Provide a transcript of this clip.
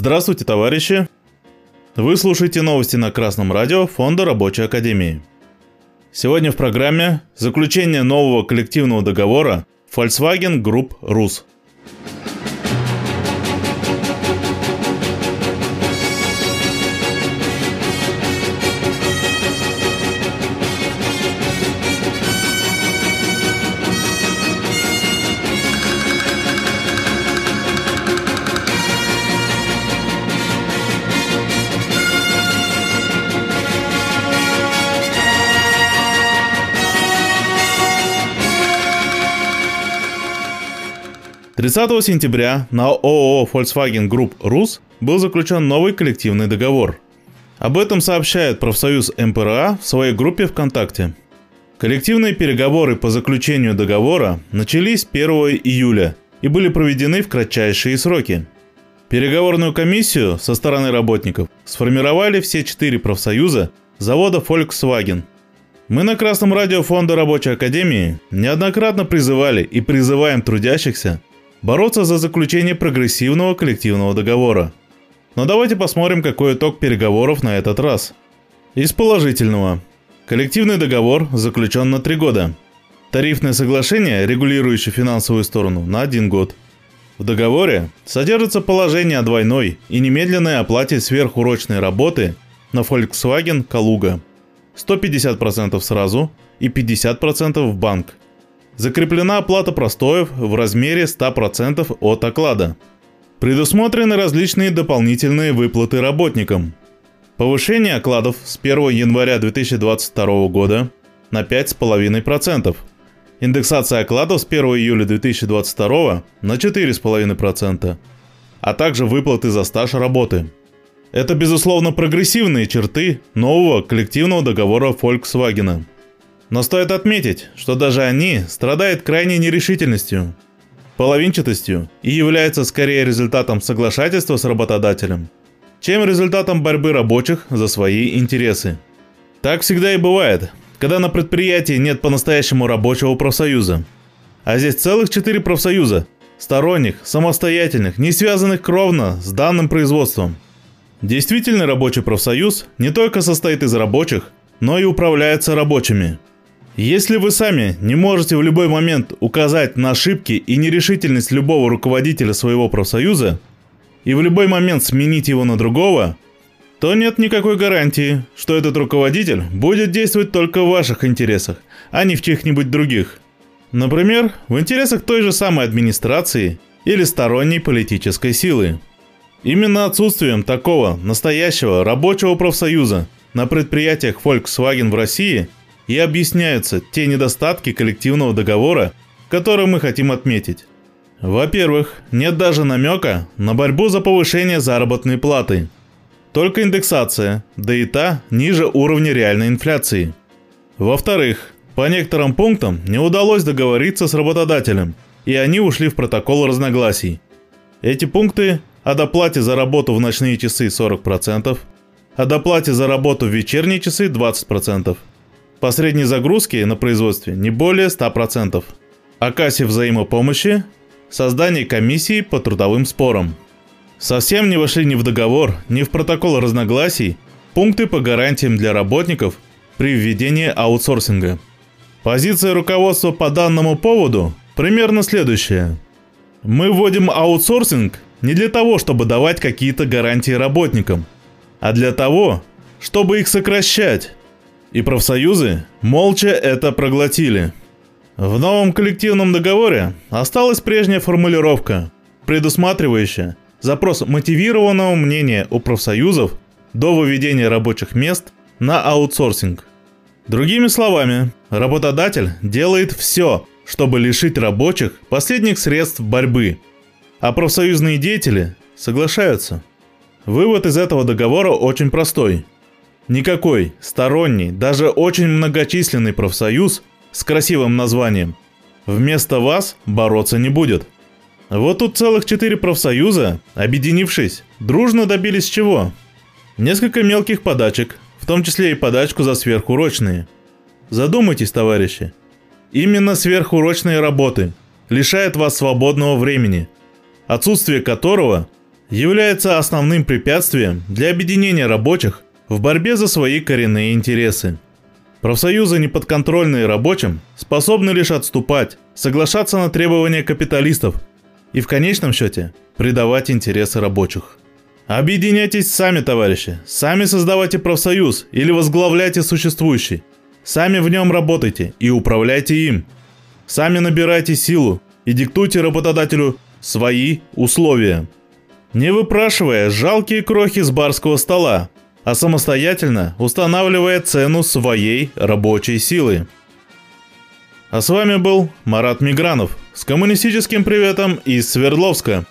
Здравствуйте, товарищи! Вы слушаете новости на Красном радио Фонда Рабочей Академии. Сегодня в программе заключение нового коллективного договора Volkswagen Group Rus. 30 сентября на ООО Volkswagen Group Rus был заключен новый коллективный договор. Об этом сообщает профсоюз МПРА в своей группе ВКонтакте. Коллективные переговоры по заключению договора начались 1 июля и были проведены в кратчайшие сроки. Переговорную комиссию со стороны работников сформировали все четыре профсоюза завода Volkswagen. Мы на Красном радио Фонда Рабочей Академии неоднократно призывали и призываем трудящихся бороться за заключение прогрессивного коллективного договора. Но давайте посмотрим, какой итог переговоров на этот раз. Из положительного. Коллективный договор заключен на три года. Тарифное соглашение, регулирующее финансовую сторону, на один год. В договоре содержится положение о двойной и немедленной оплате сверхурочной работы на Volkswagen Калуга. 150% сразу и 50% в банк – Закреплена оплата простоев в размере 100% от оклада. Предусмотрены различные дополнительные выплаты работникам. Повышение окладов с 1 января 2022 года на 5,5%. Индексация окладов с 1 июля 2022 на 4,5%. А также выплаты за стаж работы. Это, безусловно, прогрессивные черты нового коллективного договора Volkswagen. Но стоит отметить, что даже они страдают крайней нерешительностью, половинчатостью и являются скорее результатом соглашательства с работодателем, чем результатом борьбы рабочих за свои интересы. Так всегда и бывает, когда на предприятии нет по-настоящему рабочего профсоюза. А здесь целых четыре профсоюза, сторонних, самостоятельных, не связанных кровно с данным производством. Действительный рабочий профсоюз не только состоит из рабочих, но и управляется рабочими – если вы сами не можете в любой момент указать на ошибки и нерешительность любого руководителя своего профсоюза и в любой момент сменить его на другого, то нет никакой гарантии, что этот руководитель будет действовать только в ваших интересах, а не в чьих-нибудь других. Например, в интересах той же самой администрации или сторонней политической силы. Именно отсутствием такого настоящего рабочего профсоюза на предприятиях Volkswagen в России – и объясняются те недостатки коллективного договора, которые мы хотим отметить. Во-первых, нет даже намека на борьбу за повышение заработной платы. Только индексация, да и та ниже уровня реальной инфляции. Во-вторых, по некоторым пунктам не удалось договориться с работодателем, и они ушли в протокол разногласий. Эти пункты о доплате за работу в ночные часы 40%, о доплате за работу в вечерние часы 20%, по средней загрузке на производстве не более 100%. О кассе взаимопомощи, создании комиссии по трудовым спорам. Совсем не вошли ни в договор, ни в протокол разногласий пункты по гарантиям для работников при введении аутсорсинга. Позиция руководства по данному поводу примерно следующая. Мы вводим аутсорсинг не для того, чтобы давать какие-то гарантии работникам, а для того, чтобы их сокращать. И профсоюзы молча это проглотили. В новом коллективном договоре осталась прежняя формулировка, предусматривающая запрос мотивированного мнения у профсоюзов до выведения рабочих мест на аутсорсинг. Другими словами, работодатель делает все, чтобы лишить рабочих последних средств борьбы, а профсоюзные деятели соглашаются. Вывод из этого договора очень простой – Никакой сторонний, даже очень многочисленный профсоюз с красивым названием вместо вас бороться не будет. Вот тут целых четыре профсоюза, объединившись, дружно добились чего? Несколько мелких подачек, в том числе и подачку за сверхурочные. Задумайтесь, товарищи. Именно сверхурочные работы лишают вас свободного времени, отсутствие которого является основным препятствием для объединения рабочих в борьбе за свои коренные интересы. Профсоюзы, неподконтрольные рабочим, способны лишь отступать, соглашаться на требования капиталистов и в конечном счете предавать интересы рабочих. Объединяйтесь сами, товарищи, сами создавайте профсоюз или возглавляйте существующий. Сами в нем работайте и управляйте им. Сами набирайте силу и диктуйте работодателю свои условия. Не выпрашивая жалкие крохи с барского стола, а самостоятельно устанавливая цену своей рабочей силы. А с вами был Марат Мигранов с коммунистическим приветом из Свердловска.